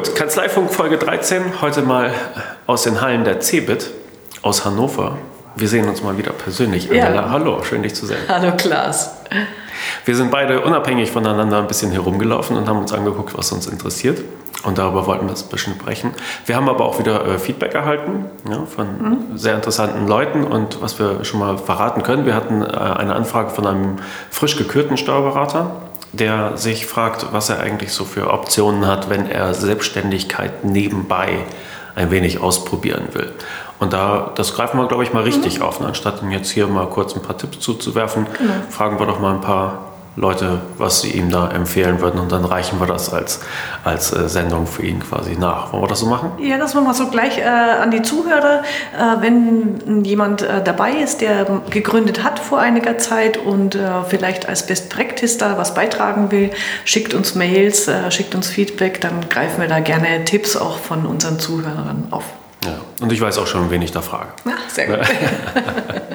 Gut, Kanzleifunk Folge 13, heute mal aus den Hallen der CeBIT aus Hannover. Wir sehen uns mal wieder persönlich. Ja. Angela, hallo, schön dich zu sehen. Hallo Klaas. Wir sind beide unabhängig voneinander ein bisschen herumgelaufen und haben uns angeguckt, was uns interessiert. Und darüber wollten wir ein bisschen sprechen. Wir haben aber auch wieder äh, Feedback erhalten ja, von Mhm. sehr interessanten Leuten. Und was wir schon mal verraten können, wir hatten äh, eine Anfrage von einem frisch gekürten Steuerberater, der sich fragt, was er eigentlich so für Optionen hat, wenn er Selbstständigkeit nebenbei ein wenig ausprobieren will. Und da, das greifen wir, glaube ich, mal richtig auf. Ne? Anstatt ihm jetzt hier mal kurz ein paar Tipps zuzuwerfen, fragen wir doch mal ein paar Leute, was sie ihm da empfehlen würden. Und dann reichen wir das als, als äh, Sendung für ihn quasi nach. Wollen wir das so machen? Ja, das machen wir so gleich äh, an die Zuhörer. Äh, wenn jemand äh, dabei ist, der gegründet hat vor einiger Zeit und äh, vielleicht als Best Practice da was beitragen will, schickt uns Mails, schickt uns Feedback, dann greifen wir da gerne Tipps auch von unseren Zuhörern auf. Ja. Und ich weiß auch schon, wen ich da frage. Ja, sehr gut.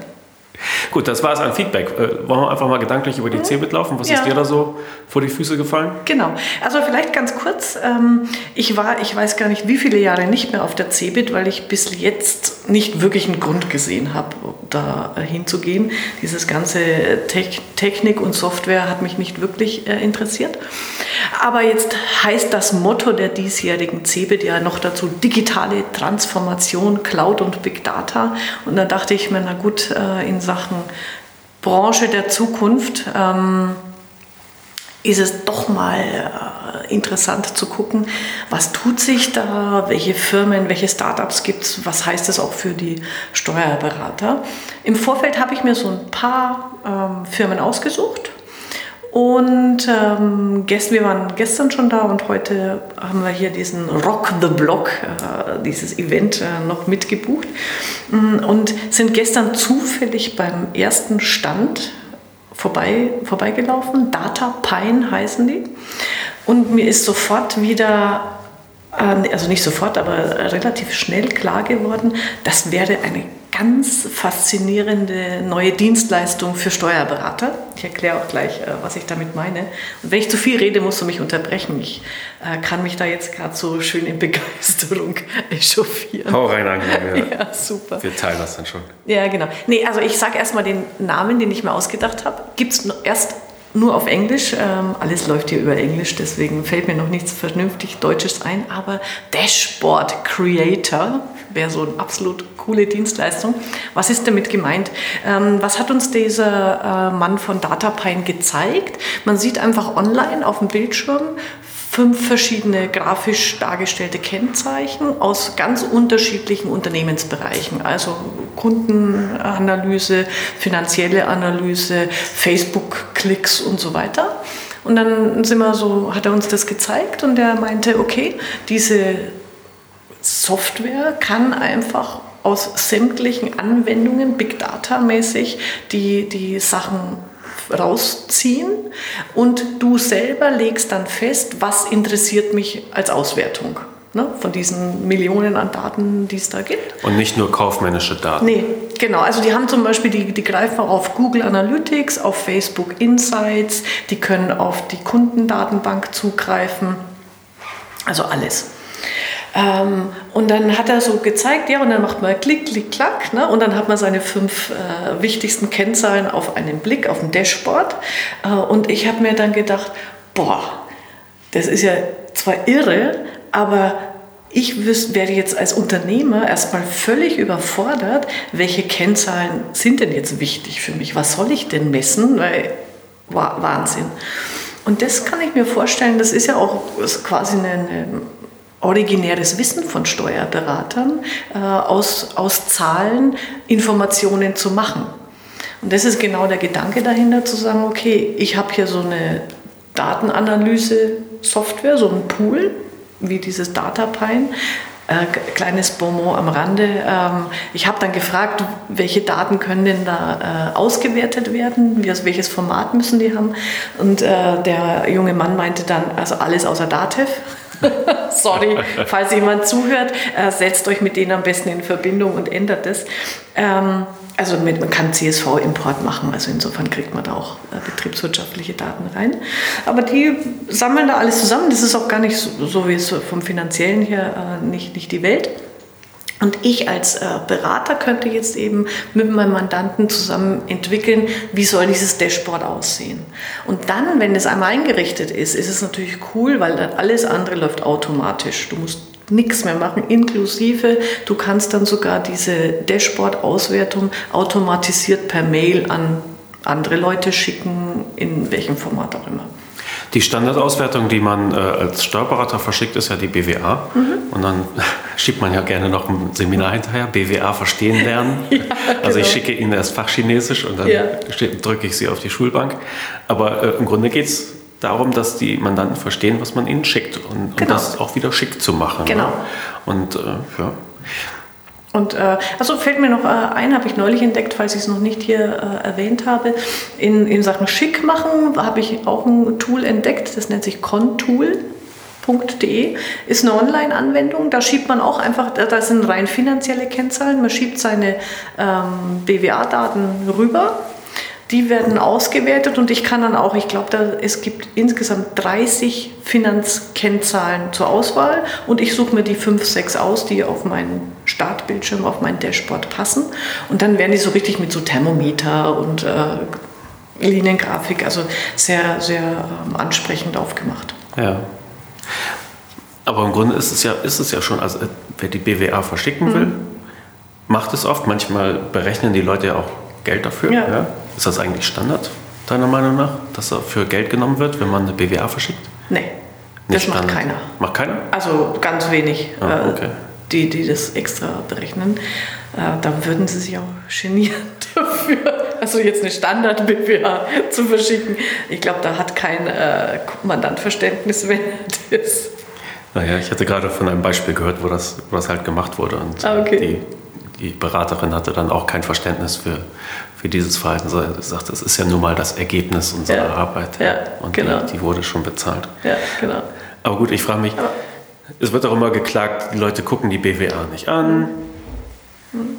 Gut, das war es an Feedback. Äh, wollen wir einfach mal gedanklich über die CeBIT laufen? Was Ja. ist dir da so vor die Füße gefallen? Genau. Also vielleicht ganz kurz. Ähm, ich war, ich weiß gar nicht, wie viele Jahre nicht mehr auf der CeBIT, weil ich bis jetzt nicht wirklich einen Grund gesehen habe, da hinzugehen. Dieses ganze Tech Technik und Software hat mich nicht wirklich äh, interessiert. Aber jetzt heißt das Motto der diesjährigen CeBIT ja noch dazu digitale Transformation, Cloud und Big Data. Und da dachte ich mir, na gut, äh, in Sachen Branche der Zukunft. Ähm, ist es doch mal äh, interessant zu gucken, was tut sich da, welche Firmen, welche Startups gibt es, was heißt das auch für die Steuerberater. Im Vorfeld habe ich mir so ein paar ähm, Firmen ausgesucht. Und ähm, gest, wir waren gestern schon da und heute haben wir hier diesen Rock the Block, äh, dieses Event äh, noch mitgebucht Mm, und sind gestern zufällig beim ersten Stand vorbei, vorbeigelaufen. Data Pine heißen die. Und mir ist sofort wieder, äh, also nicht sofort, aber relativ schnell klar geworden, das wäre eine ganz faszinierende neue Dienstleistung für Steuerberater. Ich erkläre auch gleich, äh, was ich damit meine. Und wenn ich zu viel rede, musst du mich unterbrechen. Ich äh, kann mich da jetzt gerade so schön in Begeisterung echauffieren. Hau rein, Angela. Ja, super. wir teilen das dann schon. Ja, genau. Nee, also ich sage erstmal den Namen, den ich mir ausgedacht habe. Gibt es erst nur auf Englisch. Ähm, alles läuft hier über Englisch, deswegen fällt mir noch nichts vernünftig Deutsches ein. Aber Dashboard Creator wäre so eine absolut coole Dienstleistung. Was ist damit gemeint? Ähm, was hat uns dieser äh, Mann von DataPine gezeigt? Man sieht einfach online auf dem Bildschirm fünf verschiedene grafisch dargestellte Kennzeichen aus ganz unterschiedlichen Unternehmensbereichen, also Kundenanalyse, finanzielle Analyse, Facebook-Klicks und so weiter. Und dann sind wir so, hat er uns das gezeigt und er meinte, okay, diese Software kann einfach aus sämtlichen Anwendungen, Big Data mäßig, die, die Sachen rausziehen und du selber legst dann fest, was interessiert mich als Auswertung ne, von diesen Millionen an Daten, die es da gibt. Und nicht nur kaufmännische Daten. Nee, genau. Also die haben zum Beispiel, die, die greifen auf Google Analytics, auf Facebook Insights, die können auf die Kundendatenbank zugreifen. Also alles. Ähm, und dann hat er so gezeigt, ja, und dann macht man Klick, Klick, Klack, ne? und dann hat man seine fünf äh, wichtigsten Kennzahlen auf einen Blick, auf dem Dashboard. Äh, und ich habe mir dann gedacht, boah, das ist ja zwar irre, aber ich werde jetzt als Unternehmer erstmal völlig überfordert, welche Kennzahlen sind denn jetzt wichtig für mich? Was soll ich denn messen? Weil, Wa- Wahnsinn. Und das kann ich mir vorstellen, das ist ja auch quasi eine, eine originäres Wissen von Steuerberatern, äh, aus, aus Zahlen Informationen zu machen. Und das ist genau der Gedanke dahinter, zu sagen, okay, ich habe hier so eine Datenanalyse-Software, so ein Pool, wie dieses DataPine. Äh, kleines Bonmot am Rande. Ähm, ich habe dann gefragt, welche Daten können denn da äh, ausgewertet werden, wie, welches Format müssen die haben. Und äh, der junge Mann meinte dann, also alles außer Datev. Sorry, falls jemand zuhört, äh, setzt euch mit denen am besten in Verbindung und ändert es. Ähm, also mit, man kann CSV-Import machen, also insofern kriegt man da auch äh, betriebswirtschaftliche Daten rein. Aber die sammeln da alles zusammen. Das ist auch gar nicht so, so wie es vom finanziellen her äh, nicht, nicht die Welt. Und ich als äh, Berater könnte jetzt eben mit meinem Mandanten zusammen entwickeln, wie soll dieses Dashboard aussehen. Und dann, wenn es einmal eingerichtet ist, ist es natürlich cool, weil dann alles andere läuft automatisch. Du musst nichts mehr machen, inklusive du kannst dann sogar diese Dashboard-Auswertung automatisiert per Mail an andere Leute schicken, in welchem Format auch immer. Die Standardauswertung, die man äh, als Steuerberater verschickt, ist ja die BWA. Mhm. Und dann schiebt man ja gerne noch ein Seminar hinterher, BWA verstehen lernen. ja, also ich genau. schicke Ihnen das Fachchinesisch und dann ja. drücke ich Sie auf die Schulbank. Aber äh, im Grunde geht es darum, dass die Mandanten verstehen, was man ihnen schickt und, genau. und das auch wieder schick zu machen. Genau. Ne? Und äh, ja. Und äh, also fällt mir noch äh, ein, habe ich neulich entdeckt, falls ich es noch nicht hier äh, erwähnt habe. In, in Sachen Schick machen habe ich auch ein Tool entdeckt, das nennt sich Contool. .de ist eine Online-Anwendung. Da schiebt man auch einfach, da sind rein finanzielle Kennzahlen. Man schiebt seine ähm, BWA-Daten rüber die werden ausgewertet und ich kann dann auch, ich glaube, es gibt insgesamt 30 Finanzkennzahlen zur Auswahl und ich suche mir die 5, 6 aus, die auf meinen Startbildschirm, auf mein Dashboard passen und dann werden die so richtig mit so Thermometer und äh, Liniengrafik, also sehr, sehr ähm, ansprechend aufgemacht. Ja. Aber im Grunde ist es ja, ist es ja schon, also wer die BWA verschicken will, mhm. macht es oft. Manchmal berechnen die Leute ja auch Geld dafür. Ja. ja. Ist das eigentlich Standard, deiner Meinung nach, dass dafür Geld genommen wird, wenn man eine BWA verschickt? Nee, Nicht das macht Standard. keiner. Macht keiner? Also ganz wenig, ah, äh, okay. die, die das extra berechnen. Äh, da würden sie sich auch genieren dafür. Also jetzt eine Standard-BWA zu verschicken. Ich glaube, da hat kein äh, Mandant Verständnis, wenn er das naja, ich hatte gerade von einem Beispiel gehört, wo das, wo das halt gemacht wurde. Und ah, okay. die die Beraterin hatte dann auch kein Verständnis für, für dieses Verhalten. Sie sagte, es ist ja nun mal das Ergebnis unserer ja. Arbeit. Ja, und genau. die, die, wurde schon bezahlt. Ja, genau. Aber gut, ich frage mich, Aber es wird auch immer geklagt, die Leute gucken die BWA nicht an. Mhm.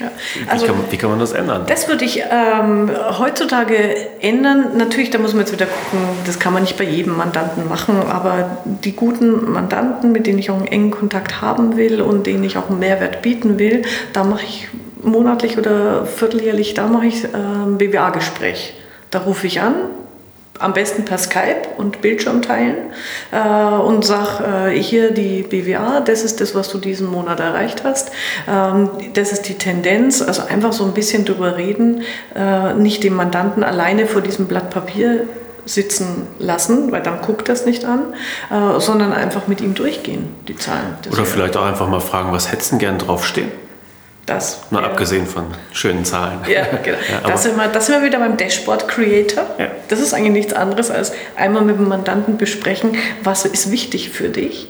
Ja. Also, wie, kann, wie, kann, man das ändern? Das würde ich ähm, heutzutage ändern. Natürlich, da muss man jetzt wieder gucken, das kann man nicht bei jedem Mandanten machen, aber die guten Mandanten, mit denen ich auch einen engen Kontakt haben will und denen ich auch einen Mehrwert bieten will, da mache ich monatlich oder vierteljährlich, da mache ich ein BWA-Gespräch. Da rufe ich an, am besten per Skype und Bildschirm teilen äh, und sag äh, hier die BWA, das ist das, was du diesen Monat erreicht hast. Ähm, das ist die Tendenz, also einfach so ein bisschen drüber reden, äh, nicht den Mandanten alleine vor diesem Blatt Papier sitzen lassen, weil dann guckt das nicht an, äh, sondern einfach mit ihm durchgehen, die Zahlen. Oder vielleicht auch einfach mal fragen, was hättest du gern draufstehen? Das, Mal ja. abgesehen von schönen Zahlen. Ja, genau. ja, das, sind wir, das sind wir wieder beim Dashboard Creator. Ja. Das ist eigentlich nichts anderes als einmal mit dem Mandanten besprechen, was ist wichtig für dich.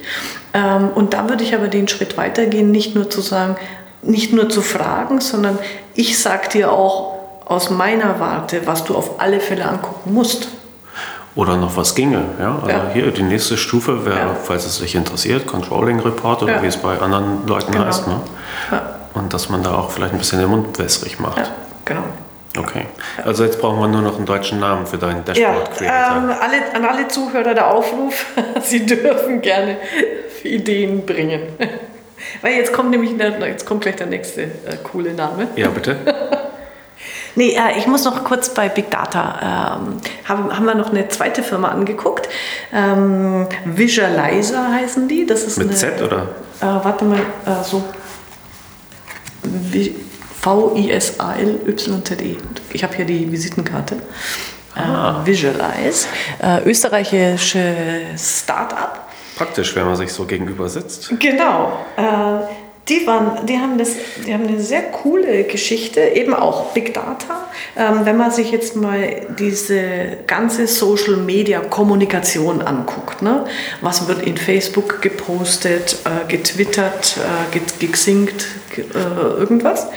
Ähm, und da würde ich aber den Schritt weitergehen, nicht nur zu sagen, nicht nur zu fragen, sondern ich sage dir auch aus meiner Warte, was du auf alle Fälle angucken musst. Oder noch was ginge. Ja? Also ja. hier die nächste Stufe wäre, ja. falls es dich interessiert, Controlling Report oder wie es bei anderen Leuten genau. heißt. Ne? Und dass man da auch vielleicht ein bisschen den Mund wässrig macht. Ja, genau. Okay. Also jetzt brauchen wir nur noch einen deutschen Namen für deinen Dashboard Creator. Ja, ähm, alle, an alle Zuhörer der Aufruf, Sie dürfen gerne Ideen bringen. Weil jetzt kommt nämlich jetzt kommt gleich der nächste äh, coole Name. Ja, bitte. nee, äh, ich muss noch kurz bei Big Data, ähm, haben, haben wir noch eine zweite Firma angeguckt. Ähm, Visualizer heißen die. Das ist Mit eine, Z oder? Äh, warte mal, äh, so V-I-S-A-L-Y-Z-E. Ich habe hier die Visitenkarte. Ah. Äh, Visualize. Äh, österreichisches Start-up. Praktisch, wenn man sich so gegenüber sitzt. Genau. Äh, die, waren, die, haben das, die haben eine sehr coole Geschichte, eben auch Big Data. Ähm, wenn man sich jetzt mal diese ganze Social Media Kommunikation anguckt, ne? was wird in Facebook gepostet, äh, getwittert, äh, gesinkt, äh, irgendwas,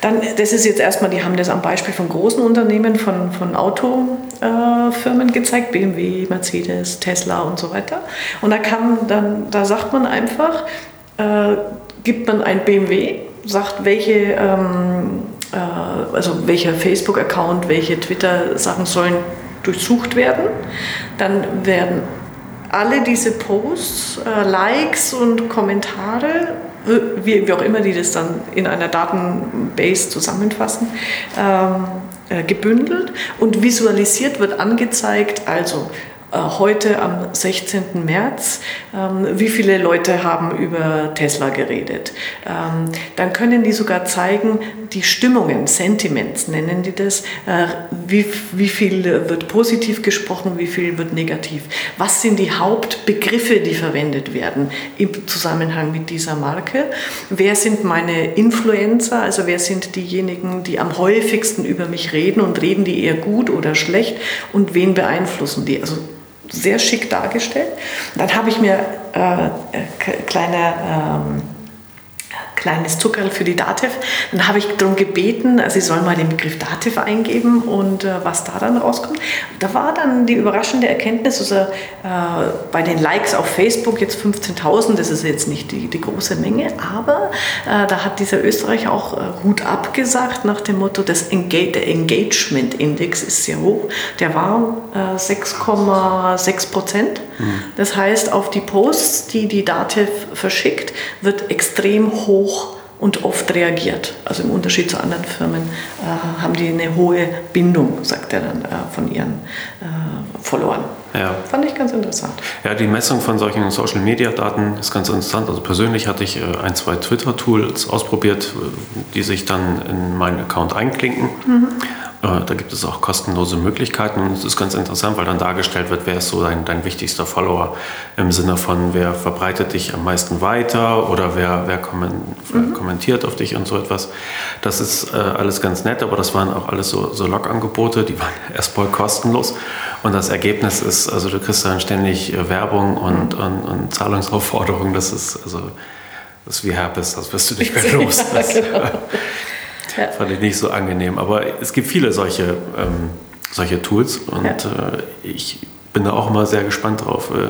dann, das ist jetzt erstmal, die haben das am Beispiel von großen Unternehmen, von, von Autofirmen gezeigt, BMW, Mercedes, Tesla und so weiter. Und da kann dann, da sagt man einfach, äh, gibt man ein BMW, sagt, welche, ähm, äh, also welcher Facebook-Account, welche Twitter-Sachen sollen durchsucht werden. Dann werden alle diese Posts, äh, Likes und Kommentare, wie, wie, auch immer die das dann in einer Datenbase zusammenfassen, ähm, äh, gebündelt und visualisiert wird angezeigt, also heute am 16. März, ähm, wie viele Leute haben über Tesla geredet. Ähm, dann können die sogar zeigen, die Stimmungen, Sentiments nennen die das, äh, wie, wie viel wird positiv gesprochen, wie viel wird negativ. Was sind die Hauptbegriffe, die verwendet werden im Zusammenhang mit dieser Marke? Wer sind meine Influencer, also wer sind diejenigen, die am häufigsten über mich reden und reden die eher gut oder schlecht und wen beeinflussen die? Also sehr schick dargestellt. Dann habe ich mir äh, kleine ähm, kleines Zuckerl für die Dativ. Dann habe ich darum gebeten, sie sollen mal den Begriff Dativ eingeben und äh, was da dann rauskommt. Da war dann die überraschende Erkenntnis, also äh, bei den Likes auf Facebook jetzt 15.000, das ist jetzt nicht die, die große Menge, aber äh, da hat dieser Österreicher auch äh, Hut abgesagt nach dem Motto, das Engage, der Engagement-Index ist sehr hoch. Der war 6,6 äh, Prozent. Mhm. Das heißt, auf die Posts, die die Dativ verschickt, wird extrem hoch und oft reagiert. Also im Unterschied zu anderen Firmen äh, haben die eine hohe Bindung, sagt er dann, äh, von ihren äh, Followern. Ja. Fand ich ganz interessant. Ja, die Messung von solchen Social-Media-Daten ist ganz interessant. Also persönlich hatte ich äh, ein, zwei Twitter-Tools ausprobiert, die sich dann in meinen Account einklinken. Mhm. Äh, da gibt es auch kostenlose Möglichkeiten und es ist ganz interessant, weil dann dargestellt wird, wer ist so dein, dein wichtigster Follower im Sinne von, wer verbreitet dich am meisten weiter oder wer, wer mhm. kommentiert auf dich und so etwas. Das ist äh, alles ganz nett, aber das waren auch alles so, so Log-Angebote, die waren erstmal kostenlos und das Ergebnis ist, also du kriegst dann ständig äh, Werbung und, mhm. und, und Zahlungsaufforderungen, das ist also das ist wie Herpes, das wirst du nicht mehr los. Das, genau. Ja. Fand ich nicht so angenehm. Aber es gibt viele solche, ähm, solche Tools und ja. äh, ich bin da auch immer sehr gespannt drauf. Äh,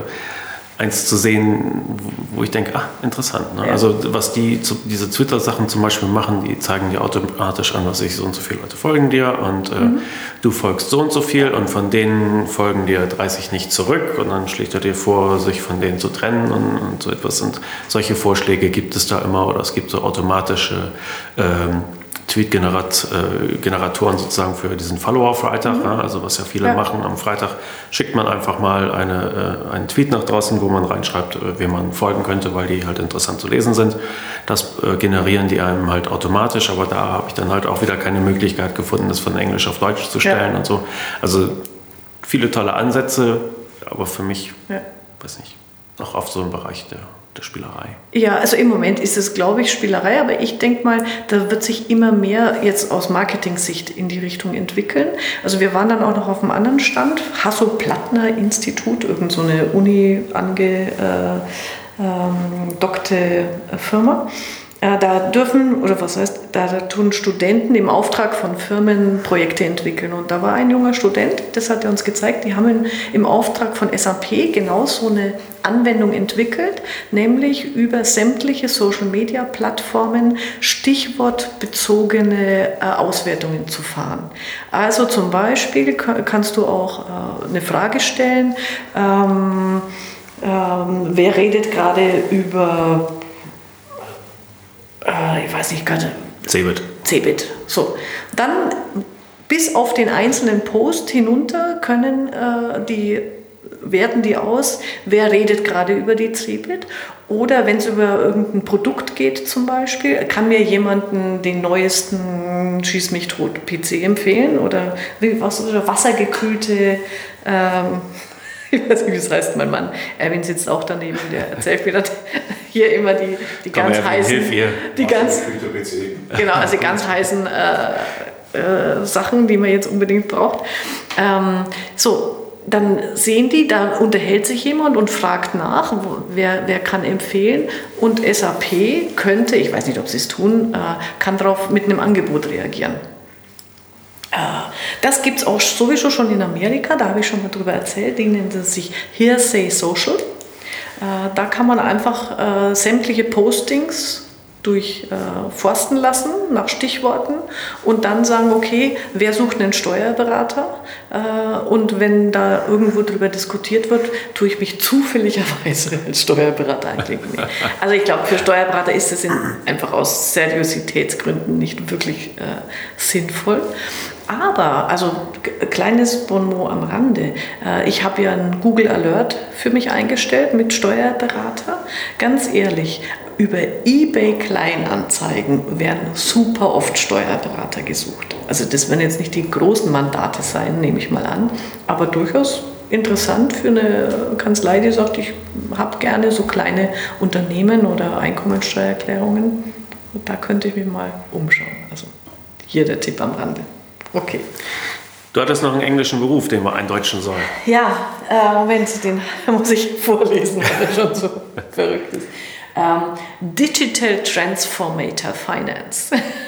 eins zu sehen, wo ich denke, ah, interessant. Ne? Ja. Also was die, diese Twitter-Sachen zum Beispiel machen, die zeigen dir automatisch an, was ich so und so viele Leute folgen dir und äh, mhm. du folgst so und so viel und von denen folgen dir 30 nicht zurück und dann schlägt er dir vor, sich von denen zu trennen und, und so etwas. Und solche Vorschläge gibt es da immer oder es gibt so automatische ähm, Tweet-Generatoren sozusagen für diesen Follower-Freitag. Mhm. Ja, also was ja viele ja. machen am Freitag, schickt man einfach mal eine, äh, einen Tweet nach draußen, wo man reinschreibt, äh, wem man folgen könnte, weil die halt interessant zu lesen sind. Das äh, generieren die einem halt automatisch, aber da habe ich dann halt auch wieder keine Möglichkeit gefunden, das von Englisch auf Deutsch zu stellen ja. und so. Also viele tolle Ansätze, aber für mich, weiß nicht, noch auf so einem Bereich der der Spielerei? Ja, also im Moment ist es, glaube ich, Spielerei, aber ich denke mal, da wird sich immer mehr jetzt aus Marketing-Sicht in die Richtung entwickeln. Also wir waren dann auch noch auf einem anderen Stand, Hasso-Plattner-Institut, irgendeine so eine Uni angedockte ähm, Firma. Ja, da dürfen, oder was heißt, da, tun Studenten im Auftrag von Firmen Projekte entwickeln. Und da war ein junger Student, das hat er uns gezeigt, die haben im Auftrag von SAP genau so eine Anwendung entwickelt, nämlich über sämtliche Social-Media-Plattformen stichwortbezogene äh, Auswertungen zu fahren. Also zum Beispiel kannst du auch äh, eine Frage stellen, ähm, ähm, wer redet gerade über äh, ich weiß nicht gerade. Cebit. Cebit. So. Dann bis auf den einzelnen Post hinunter können äh, die werten die aus, wer redet gerade über die Cebit oder wenn es über irgendein Produkt geht zum Beispiel, kann mir jemanden den neuesten Schieß mich tot PC empfehlen oder was, oder wassergekühlte ähm, ich weiß nicht, wie es heißt, mein Mann. Erwin sitzt auch daneben, der erzählt mir hier immer die, die ganz heißen. Die ganz, genau, also die ganz heißen äh, äh, Sachen, die man jetzt unbedingt braucht. Ähm, so, dann sehen die, da unterhält sich jemand und fragt nach, wer, wer kann empfehlen. Und SAP könnte, ich weiß nicht, ob sie es tun, äh, kann darauf mit einem Angebot reagieren. Das gibt es auch sowieso schon in Amerika, da habe ich schon mal drüber erzählt, die nennen sich Hearsay Social. Äh, da kann man einfach äh, sämtliche Postings durchforsten äh, lassen nach Stichworten und dann sagen, okay, wer sucht einen Steuerberater? Äh, und wenn da irgendwo darüber diskutiert wird, tue ich mich zufälligerweise als Steuerberater einklicken. Also ich glaube, für Steuerberater ist es einfach aus Seriositätsgründen nicht wirklich äh, sinnvoll. Aber, also kleines Bonmot am Rande, äh, ich habe ja einen Google Alert für mich eingestellt mit Steuerberater. Ganz ehrlich, über eBay Kleinanzeigen werden super oft Steuerberater gesucht. Also das werden jetzt nicht die großen Mandate sein, nehme ich mal an, aber durchaus interessant für eine Kanzlei, die sagt, ich habe gerne so kleine Unternehmen oder Einkommensteuererklärungen. Da könnte ich mich mal umschauen. Also hier der Tipp am Rande. Okay. Du hattest noch einen englischen Beruf, den wir eindeutschen sollen. Ja, äh, Moment, den muss ich vorlesen, weil er schon so verrückt ist. Ähm, Digital Transformator Finance.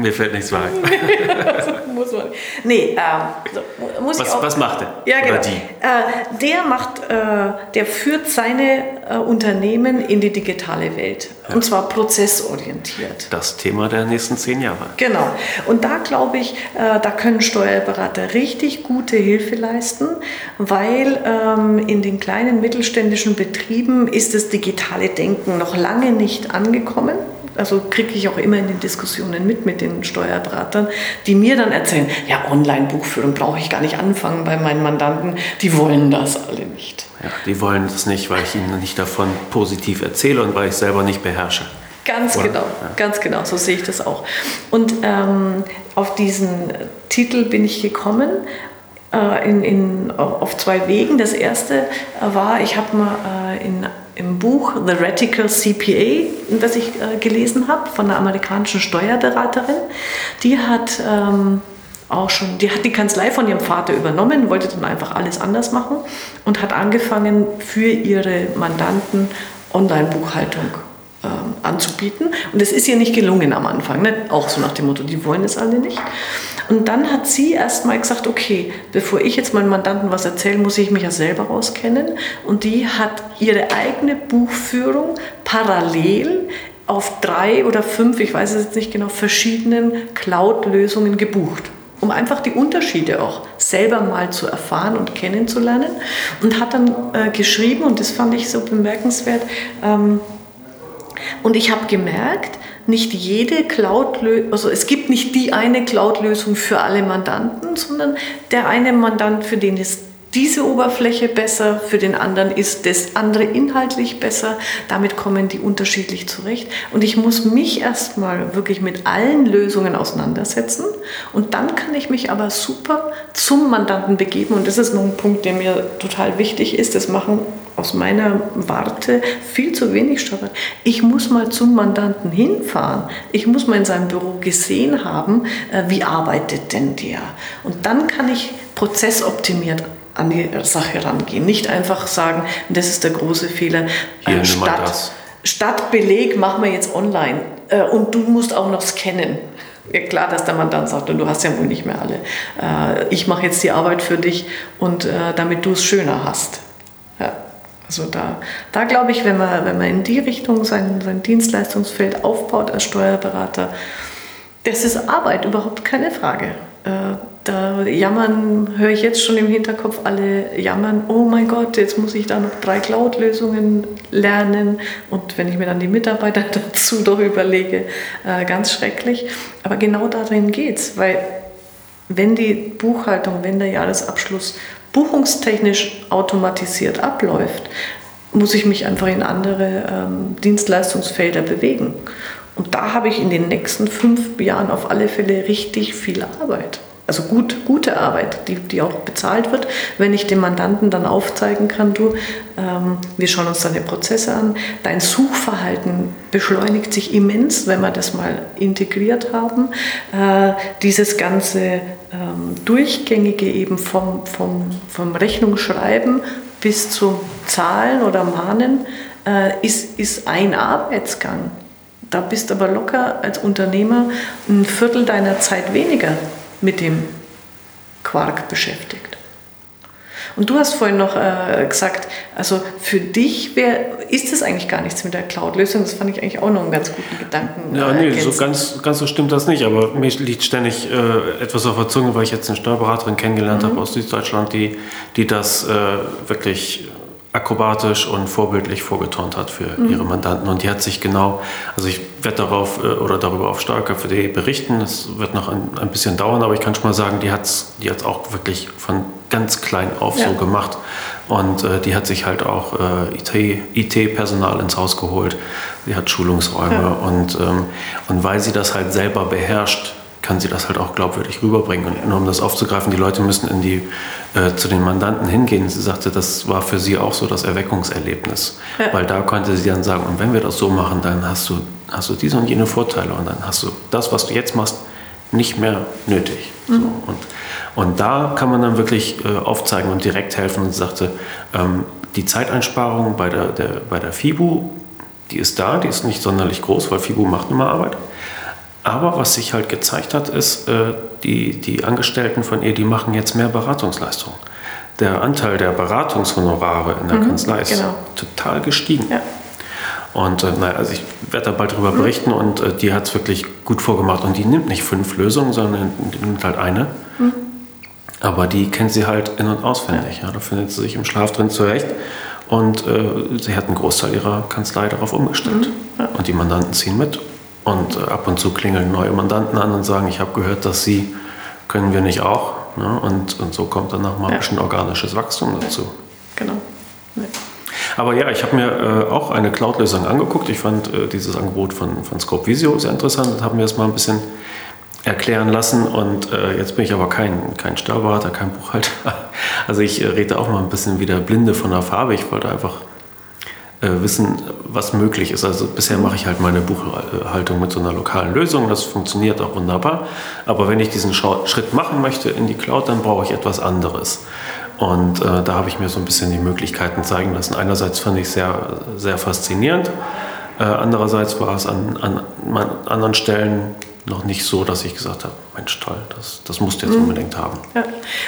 Mir fällt nichts weiter. muss man. Nee, ähm, muss was, ich auch, was macht er? Ja, genau. Äh, der macht, äh, der führt seine äh, Unternehmen in die digitale Welt. Ja. Und zwar prozessorientiert. Das Thema der nächsten zehn Jahre. Genau. Und da glaube ich, äh, da können Steuerberater richtig gute Hilfe leisten, weil ähm, in den kleinen mittelständischen Betrieben ist das digitale Denken noch lange nicht angekommen also kriege ich auch immer in den Diskussionen mit mit den Steuerberatern, die mir dann erzählen, ja, Online-Buchführung brauche ich gar nicht anfangen bei meinen Mandanten, die wollen das alle nicht. Ja, die wollen das nicht, weil ich ihnen nicht davon positiv erzähle und weil ich selber nicht beherrsche. Ganz Oder? genau, ja. ganz genau, so sehe ich das auch. Und ähm, auf diesen Titel bin ich gekommen, in, in, auf zwei Wegen. Das erste war, ich habe mal äh, in im Buch The Radical CPA, das ich äh, gelesen habe, von einer amerikanischen Steuerberaterin. Die hat ähm, auch schon, die hat die Kanzlei von ihrem Vater übernommen, wollte dann einfach alles anders machen und hat angefangen für ihre Mandanten Online-Buchhaltung ähm, anzubieten. Und es ist ihr nicht gelungen am Anfang, ne? auch so nach dem Motto, die wollen es alle nicht. Und dann hat sie erst mal gesagt, okay, bevor ich jetzt meinen Mandanten was erzähle, muss ich mich ja selber auskennen. Und die hat ihre eigene Buchführung parallel auf drei oder fünf, ich weiß es jetzt nicht genau, verschiedenen Cloud-Lösungen gebucht um einfach die Unterschiede auch selber mal zu erfahren und kennenzulernen. Und hat dann äh, geschrieben, und das fand ich so bemerkenswert, ähm, und ich habe gemerkt, nicht jede Cloud-Lösung, also es gibt nicht die eine Cloud-Lösung für alle Mandanten, sondern der eine Mandant, für den ist diese Oberfläche besser, für den anderen ist das andere inhaltlich besser. Damit kommen die unterschiedlich zurecht. Und ich muss mich erstmal wirklich mit allen Lösungen auseinandersetzen. Und dann kann ich mich aber super zum Mandanten begeben. Und das ist noch ein Punkt, der mir total wichtig ist. Das machen aus meiner Warte viel zu wenig Steuern. Ich muss mal zum Mandanten hinfahren. Ich muss mal in seinem Büro gesehen haben, äh, wie arbeitet denn der. Und dann kann ich prozessoptimiert an die Sache rangehen. Nicht einfach sagen, das ist der große Fehler, Hier, statt, statt Beleg machen wir jetzt online äh, und du musst auch noch scannen. Ja, klar, dass der Mandant sagt, du hast ja wohl nicht mehr alle. Äh, ich mache jetzt die Arbeit für dich und äh, damit du es schöner hast. Ja. Also da, da glaube ich, wenn man, wenn man in die Richtung sein, sein Dienstleistungsfeld aufbaut als Steuerberater, das ist Arbeit, überhaupt keine Frage. Da jammern, höre ich jetzt schon im Hinterkopf alle jammern, oh mein Gott, jetzt muss ich da noch drei Cloud-Lösungen lernen. Und wenn ich mir dann die Mitarbeiter dazu doch überlege, äh, ganz schrecklich. Aber genau darin geht es, weil wenn die Buchhaltung, wenn der Jahresabschluss buchungstechnisch automatisiert abläuft, muss ich mich einfach in andere ähm, Dienstleistungsfelder bewegen. Und da habe ich in den nächsten fünf Jahren auf alle Fälle richtig viel Arbeit. Also gut, gute Arbeit, die, die auch bezahlt wird, wenn ich dem Mandanten dann aufzeigen kann, du, ähm, wir schauen uns deine Prozesse an, dein Suchverhalten beschleunigt sich immens, wenn wir das mal integriert haben. Äh, dieses ganze ähm, Durchgängige eben vom, vom, vom Rechnungsschreiben bis zum Zahlen oder Mahnen äh, ist, ist ein Arbeitsgang. Da bist aber locker als Unternehmer ein Viertel deiner Zeit weniger mit dem Quark beschäftigt. Und du hast vorhin noch äh, gesagt, also für dich wär, ist es eigentlich gar nichts mit der Cloud-Lösung. Das fand ich eigentlich auch noch einen ganz guten Gedanken. Ja, nee, so ganz, ganz so stimmt das nicht. Aber mir liegt ständig äh, etwas auf der Zunge, weil ich jetzt eine Steuerberaterin kennengelernt mhm. habe aus Süddeutschland, die, die das äh, wirklich akrobatisch und vorbildlich vorgeturnt hat für mhm. ihre Mandanten. Und die hat sich genau, also ich werde darauf äh, oder darüber auf Steuerköpfe.de berichten. Es wird noch ein, ein, bisschen dauern, aber ich kann schon mal sagen, die hat es die hat's auch wirklich von ganz klein auf ja. so gemacht. Und äh, die hat sich halt auch äh, IT-Personal IT ins Haus geholt. Sie hat Schulungsräume ja. und, ähm, und weil sie das halt selber beherrscht, kann sie das halt auch glaubwürdig rüberbringen. Und nur um das aufzugreifen, die Leute müssen in die, äh, zu den Mandanten hingehen. Sie sagte, das war für sie auch so das Erweckungserlebnis. Ja. Weil da konnte sie dann sagen, und wenn wir das so machen, dann hast du, hast du diese und jene Vorteile und dann hast du das, was du jetzt machst, nicht mehr nötig. Mhm. So, und, und da kann man dann wirklich äh, aufzeigen und direkt helfen. Und sie sagte, ähm, die Zeiteinsparung bei der, der, bei der FIBU, die ist da, die ist nicht sonderlich groß, weil FIBU macht immer Arbeit. Aber was sich halt gezeigt hat, ist, äh, die, die Angestellten von ihr, die machen jetzt mehr Beratungsleistungen. Der Anteil der Beratungshonorare in der mhm, Kanzlei ist genau. total gestiegen. Ja. Und äh, naja, also ich werde da bald darüber mhm. berichten und äh, die hat es wirklich gut vorgemacht. Und die nimmt nicht fünf Lösungen, sondern die nimmt halt eine. Mhm. Aber die kennt sie halt in- und auswendig. Ja. ja. Da findet sie sich im Schlaf drin zurecht. Und äh, sie hat einen Großteil ihrer Kanzlei darauf umgestellt. Mhm. Ja. Und die Mandanten ziehen mit. Und äh, ab und zu klingeln neue Mandanten an und sagen, ich habe gehört, dass Sie, können wir nicht auch. Ne? Und, und so kommt dann nochmal ja. ein bisschen organisches Wachstum dazu. Genau. Ja. Aber ja, ich habe mir äh, auch eine Cloud-Lösung angeguckt. Ich fand äh, dieses Angebot von, von Scope Visio sehr interessant und habe mir das mal ein bisschen erklären lassen. Und äh, jetzt bin ich aber kein, kein Steuerberater, kein Buchhalter. Also ich äh, rede auch mal ein bisschen wie der Blinde von der Farbe. Ich wollte einfach wissen, was möglich ist. Also bisher mache ich halt meine Buchhaltung mit so einer lokalen Lösung, das funktioniert auch wunderbar. Aber wenn ich diesen Schritt machen möchte in die Cloud, dann brauche ich etwas anderes. Und äh, da habe ich mir so ein bisschen die Möglichkeiten zeigen lassen. Einerseits fand ich es sehr, sehr faszinierend. Äh, andererseits war es an, an, an anderen Stellen noch nicht so, dass ich gesagt habe, Mensch, toll, das, das musst du jetzt mhm. unbedingt haben. Ja.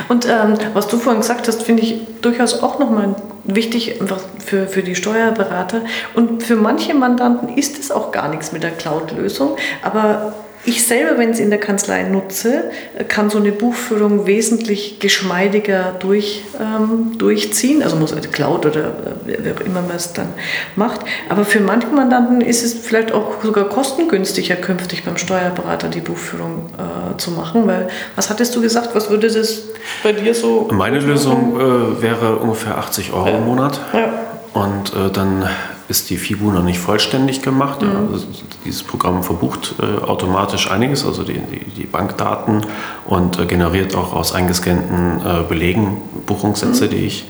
Und ähm, was du vorhin gesagt hast, finde ich durchaus auch nochmal wichtig für, für die Steuerberater. Und für manche Mandanten ist es auch gar nichts mit der Cloud-Lösung, aber ich selber, wenn ich es in der Kanzlei nutze, kann so eine Buchführung wesentlich geschmeidiger durch, ähm, durchziehen. Also muss eine Cloud oder äh, wer auch immer man es dann macht. Aber für manche Mandanten ist es vielleicht auch sogar kostengünstiger, künftig beim Steuerberater die Buchführung äh, zu machen. Weil, was hattest du gesagt, was würde das bei dir so? Meine Lösung äh, wäre ungefähr 80 Euro ja. im Monat. Ja. Und äh, dann ist die FIBU noch nicht vollständig gemacht. Mhm. Ja, also dieses Programm verbucht äh, automatisch einiges, also die, die, die Bankdaten und äh, generiert auch aus eingescannten äh, Belegen Buchungssätze, mhm. die ich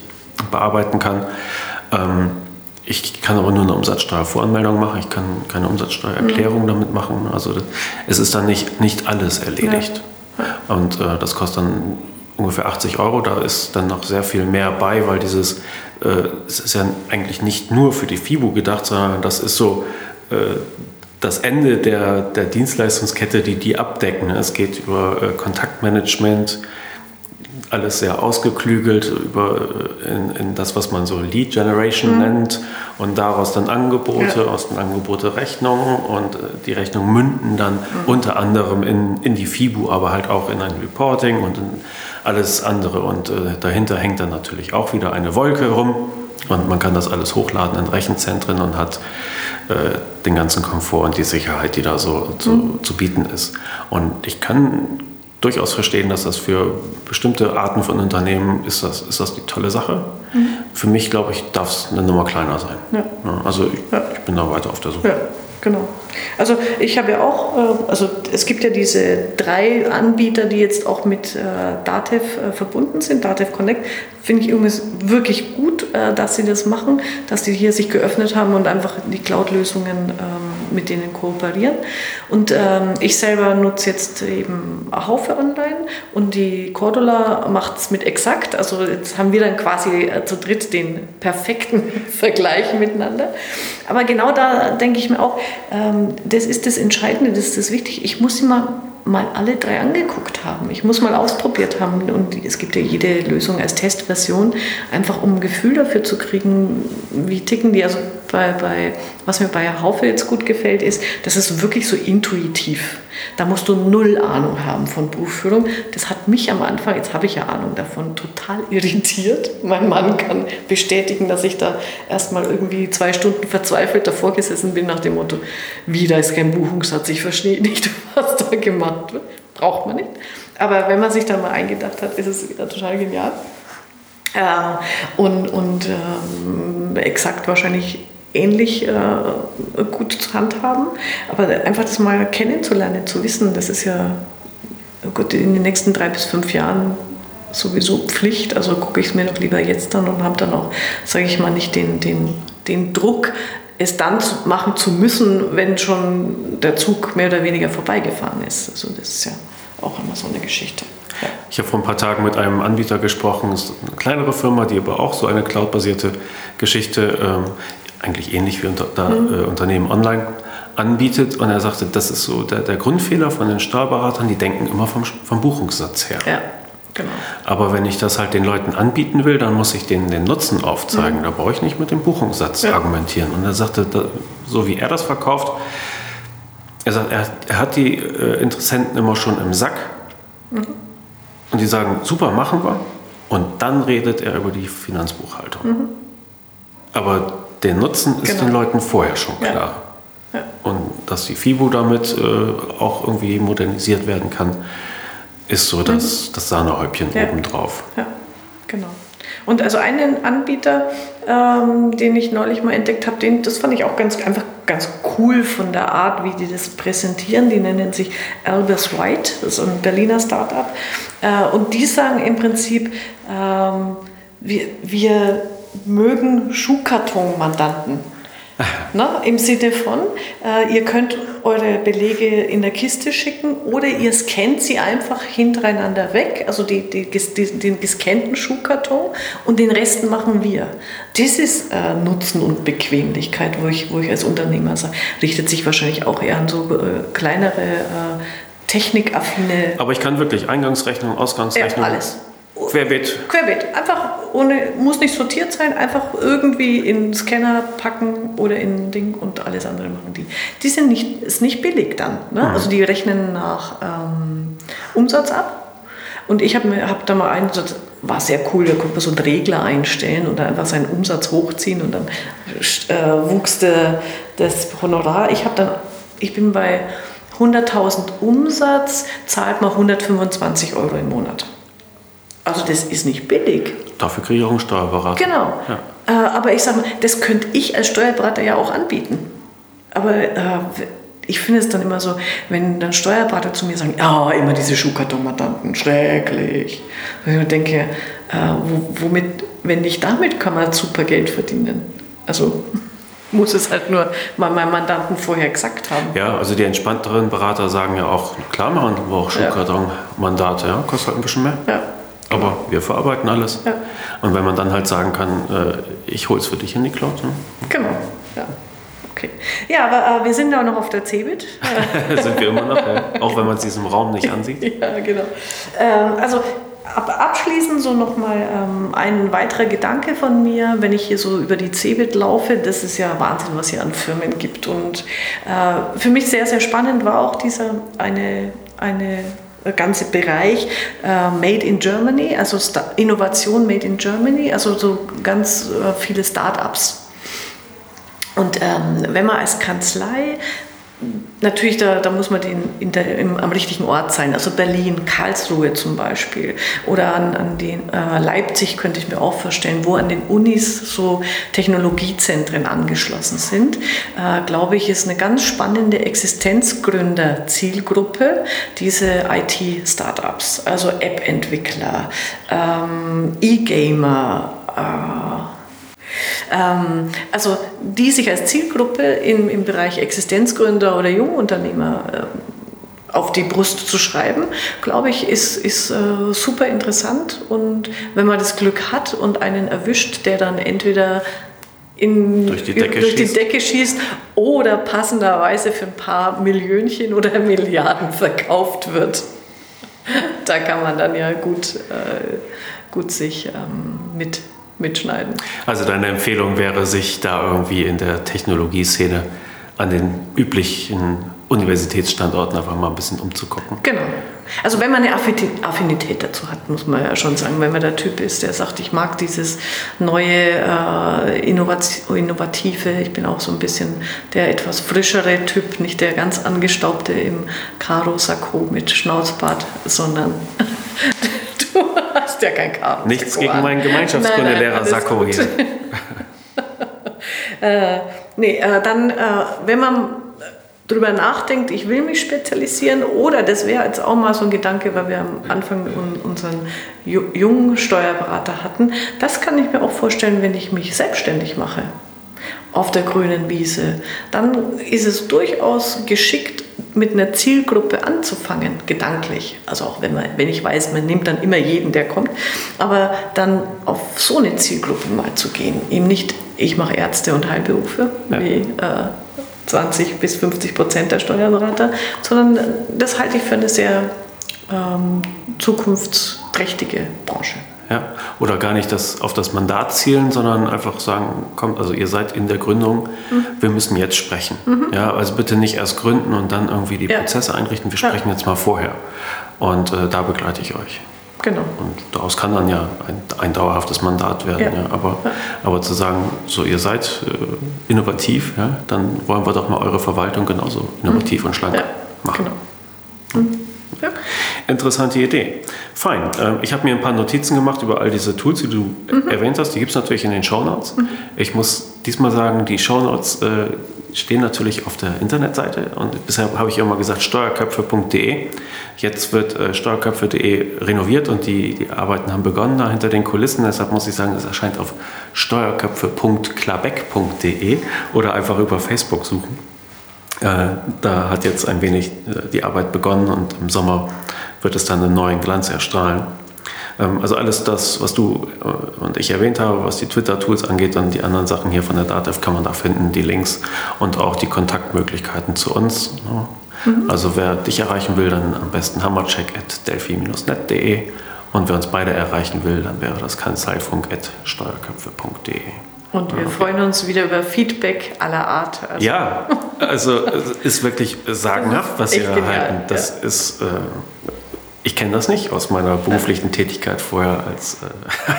bearbeiten kann. Ähm, ich kann aber nur eine Umsatzsteuervoranmeldung machen, ich kann keine Umsatzsteuererklärung mhm. damit machen. Also das, es ist dann nicht, nicht alles erledigt. Ja. Und äh, das kostet dann ungefähr 80 Euro. Da ist dann noch sehr viel mehr bei, weil dieses, es ist ja eigentlich nicht nur für die FIBU gedacht, sondern das ist so äh, das Ende der, der Dienstleistungskette, die die abdecken. Es geht über äh, Kontaktmanagement, alles sehr ausgeklügelt über äh, in, in, das, was man so Lead Generation mhm. nennt und daraus dann Angebote, ja. aus den Angebote Rechnungen und äh, die Rechnungen münden dann mhm. unter anderem in, in die FIBU, aber halt auch in ein Reporting und in alles andere und äh, dahinter hängt dann natürlich auch wieder eine Wolke rum und man kann das alles hochladen in Rechenzentren und hat äh, den ganzen Komfort und die Sicherheit, die da so zu, mhm. zu bieten ist. Und ich kann durchaus verstehen, dass das für bestimmte Arten von Unternehmen ist das, ist das die tolle Sache. Mhm. Für mich, glaube ich, darf es eine Nummer kleiner sein. Ja. Also ich, ja. ich, bin da weiter auf der Suche. Ja, genau. Also ich habe ja auch, äh, also es gibt ja diese drei Anbieter, die jetzt auch mit äh, Datev äh, verbunden sind, Datev Connect. Finde ich übrigens wirklich gut, dass sie das machen, dass sie hier sich geöffnet haben und einfach die Cloud-Lösungen ähm, mit denen kooperieren. Und ähm, ich selber nutze jetzt eben Haufe Online und die Cordula macht es mit Exakt. Also jetzt haben wir dann quasi zu dritt den perfekten Vergleich miteinander. Aber genau da denke ich mir auch, ähm, das ist das Entscheidende, das ist das Wichtige. Ich muss immer mal alle drei angeguckt haben. Ich muss mal ausprobiert haben und es gibt ja jede Lösung als Testversion, einfach um ein Gefühl dafür zu kriegen, wie ticken die. Also bei, bei, was mir bei Haufe jetzt gut gefällt, ist, das ist wirklich so intuitiv. Da musst du null Ahnung haben von Buchführung. Das hat mich am Anfang, jetzt habe ich ja Ahnung davon, total irritiert. Mein Mann kann bestätigen, dass ich da erstmal irgendwie zwei Stunden verzweifelt davor gesessen bin nach dem Motto, wieder ist kein Buchungssatz, ich verstehe nicht, was da gemacht wird. Braucht man nicht. Aber wenn man sich da mal eingedacht hat, ist es wieder total genial. Äh, und und ähm, exakt wahrscheinlich ähnlich äh, gut zu handhaben. Aber einfach das mal kennenzulernen, zu wissen, das ist ja gut, in den nächsten drei bis fünf Jahren sowieso Pflicht. Also gucke ich es mir doch lieber jetzt an und habe dann auch, sage ich mal, nicht den, den, den Druck, es dann machen zu müssen, wenn schon der Zug mehr oder weniger vorbeigefahren ist. Also das ist ja auch immer so eine Geschichte. Ja. Ich habe vor ein paar Tagen mit einem Anbieter gesprochen, das ist eine kleinere Firma, die aber auch so eine cloudbasierte Geschichte ähm, eigentlich ähnlich wie unter, da, mhm. äh, Unternehmen online anbietet. Und er sagte, das ist so der, der Grundfehler von den Steuerberatern, die denken immer vom, vom Buchungssatz her. Ja. Genau. Aber wenn ich das halt den Leuten anbieten will, dann muss ich denen den Nutzen aufzeigen. Mhm. Da brauche ich nicht mit dem Buchungssatz ja. argumentieren. Und er sagte, so wie er das verkauft, er sagt, er, er hat die äh, Interessenten immer schon im Sack. Mhm. Und die sagen, super, machen wir. Und dann redet er über die Finanzbuchhaltung. Mhm. Aber der Nutzen ist genau. den Leuten vorher schon klar. Ja. Ja. Und dass die FIBO damit äh, auch irgendwie modernisiert werden kann, ist so das, mhm. das Sahnehäubchen ja. obendrauf. Ja, genau. Und also einen Anbieter, ähm, den ich neulich mal entdeckt habe, den, das fand ich auch ganz, einfach ganz cool von der Art, wie die das präsentieren. Die nennen sich Albus White, das ist ein Berliner Startup. Äh, und die sagen im Prinzip, ähm, wir, wir mögen Schuhkarton-Mandanten. Na, Im Sinne von, äh, ihr könnt eure Belege in der Kiste schicken oder ihr scannt sie einfach hintereinander weg, also die, die, die, den gescannten Schuhkarton und den Rest machen wir. Das ist äh, Nutzen und Bequemlichkeit, wo ich, wo ich als Unternehmer sage, richtet sich wahrscheinlich auch eher an so äh, kleinere, äh, technikaffine. Aber ich kann wirklich Eingangsrechnung, Ausgangsrechnung. Ja, alles Querbeet. Querbeet. Einfach ohne, muss nicht sortiert sein, einfach irgendwie in den Scanner packen oder in Ding und alles andere machen die. Die sind nicht, ist nicht billig dann. Ne? Mhm. Also die rechnen nach ähm, Umsatz ab. Und ich habe hab da mal einen, das war sehr cool, da konnte man so einen Regler einstellen und dann einfach seinen Umsatz hochziehen und dann äh, wuchs der, das Honorar. Ich habe dann, ich bin bei 100.000 Umsatz, zahlt man 125 Euro im Monat. Also das ist nicht billig. Dafür kriege ich auch einen Steuerberater. Genau. Ja. Äh, aber ich sage mal, das könnte ich als Steuerberater ja auch anbieten. Aber äh, ich finde es dann immer so, wenn dann Steuerberater zu mir sagen, ja, immer diese Schuhkartonmandanten, schrecklich. Und ich denke, äh, womit, wenn nicht damit, kann man super Geld verdienen. Also muss es halt nur mal meinem Mandanten vorher gesagt haben. Ja, also die entspannteren Berater sagen ja auch, klar machen wir auch Schuhkartonmandate, ja, kostet halt ein bisschen mehr. Ja. Aber wir verarbeiten alles. Ja. Und wenn man dann halt sagen kann, äh, ich hole es für dich in die Cloud. Ne? Genau, ja. Okay. Ja, aber äh, wir sind auch noch auf der CeBIT. sind wir immer noch, ja. auch wenn man es diesem Raum nicht ansieht. ja, genau. Ähm, also ab, abschließend so nochmal ähm, ein weiterer Gedanke von mir, wenn ich hier so über die CeBIT laufe, das ist ja Wahnsinn, was hier an Firmen gibt. Und äh, für mich sehr, sehr spannend war auch dieser eine, eine ganze Bereich äh, Made in Germany, also Innovation Made in Germany, also so ganz äh, viele Start-ups. Und ähm, wenn man als Kanzlei Natürlich, da, da muss man den, der, im, am richtigen Ort sein. Also Berlin, Karlsruhe zum Beispiel. Oder an, an den, äh, Leipzig könnte ich mir auch vorstellen, wo an den Unis so Technologiezentren angeschlossen sind. Äh, glaube ich, ist eine ganz spannende Existenzgründer-Zielgruppe, diese IT-Startups, also App-Entwickler, ähm, E-Gamer, äh, also die sich als Zielgruppe im, im Bereich Existenzgründer oder Jungunternehmer äh, auf die Brust zu schreiben, glaube ich, ist, ist äh, super interessant. Und wenn man das Glück hat und einen erwischt, der dann entweder in, durch, die Decke, durch die schießt. Decke schießt oder passenderweise für ein paar Millionchen oder Milliarden verkauft wird. Da kann man dann ja gut, äh, gut sich ähm, mit, mitschneiden. Also deine Empfehlung wäre, sich da irgendwie in der Technologieszene an den üblichen Universitätsstandorten einfach mal ein bisschen umzugucken. Genau. Also wenn man eine Affinität dazu hat, muss man ja schon sagen, wenn man der Typ ist, der sagt, ich mag dieses neue, äh, innovative, ich bin auch so ein bisschen der etwas frischere Typ, nicht der ganz angestaubte im Karo-Sakko mit Schnauzbart, sondern hast ja kein Karo. Nichts gegen meinen Gemeinschaftskundelehrer Sakko hier. äh, nee, äh, dann, äh, wenn man drüber nachdenkt, ich will mich spezialisieren oder das wäre jetzt auch mal so ein Gedanke, weil wir am Anfang unseren jungen Steuerberater hatten, das kann ich mir auch vorstellen, wenn ich mich selbstständig mache auf der grünen Wiese, dann ist es durchaus geschickt, mit einer Zielgruppe anzufangen, gedanklich. Also auch wenn, man, wenn ich weiß, man nimmt dann immer jeden, der kommt, aber dann auf so eine Zielgruppe mal zu gehen. Eben nicht, ich mache Ärzte und Heilberufe, ja. wie äh, 20 bis 50 Prozent der Steuerberater, sondern das halte ich für eine sehr ähm, zukunftsträchtige Branche. Ja, oder gar nicht das, auf das Mandat zielen, sondern einfach sagen, kommt, also ihr seid in der Gründung, mhm. wir müssen jetzt sprechen. Mhm. Ja, also bitte nicht erst gründen und dann irgendwie die ja. Prozesse einrichten, wir sprechen ja. jetzt mal vorher. Und äh, da begleite ich euch. Genau. Und daraus kann dann ja ein, ein dauerhaftes Mandat werden. Ja. ja. Aber, aber zu sagen, so ihr seid äh, innovativ, ja, dann wollen wir doch mal eure Verwaltung genauso innovativ mhm. und schlank machen. Genau. Ja. Interessante Idee. Fein. Ähm, ich habe mir ein paar Notizen gemacht über all diese Tools, die du mhm. erwähnt hast. Die gibt es natürlich in den Shownotes. Mhm. Ich muss diesmal sagen, die Shownotes äh, stehen natürlich auf der Internetseite und bisher habe ich immer gesagt steuerköpfe.de. Jetzt wird äh, steuerköpfe.de renoviert und die, die Arbeiten haben begonnen da hinter den Kulissen. Deshalb muss ich sagen, es erscheint auf steuerköpfe.klabeck.de oder einfach über Facebook suchen. Äh, da hat jetzt ein wenig äh, die Arbeit begonnen und im Sommer wird es dann einen neuen Glanz erstrahlen. Ähm, also alles das, was du äh, und ich erwähnt habe, was die Twitter-Tools angeht und die anderen Sachen hier von der DATEV kann man da finden, die Links und auch die Kontaktmöglichkeiten zu uns. Ne? Mhm. Also wer dich erreichen will, dann am besten hammercheck.delphi-net.de und wer uns beide erreichen will, dann wäre das kanzleifunk.steuerköpfe.de. Und wir freuen uns wieder über Feedback aller Art. Also ja, also es ist wirklich sagenhaft, was Sie erhalten. Das ja. ist, äh, ich kenne das nicht aus meiner beruflichen Tätigkeit vorher als,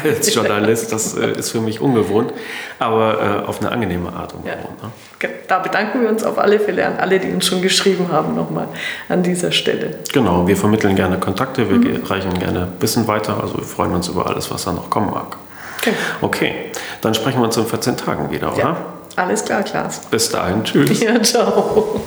äh, als Journalist. Das äh, ist für mich ungewohnt, aber äh, auf eine angenehme Art ungewohnt. Ja. Ne? Da bedanken wir uns auf alle Fälle an alle, die uns schon geschrieben haben, nochmal an dieser Stelle. Genau, wir vermitteln gerne Kontakte, wir mhm. reichen gerne Wissen weiter. Also wir freuen uns über alles, was da noch kommen mag. Okay. okay, dann sprechen wir uns in 14 Tagen wieder, oder? Ja, alles klar, Klaas. Bis dahin, tschüss. Ja, ciao.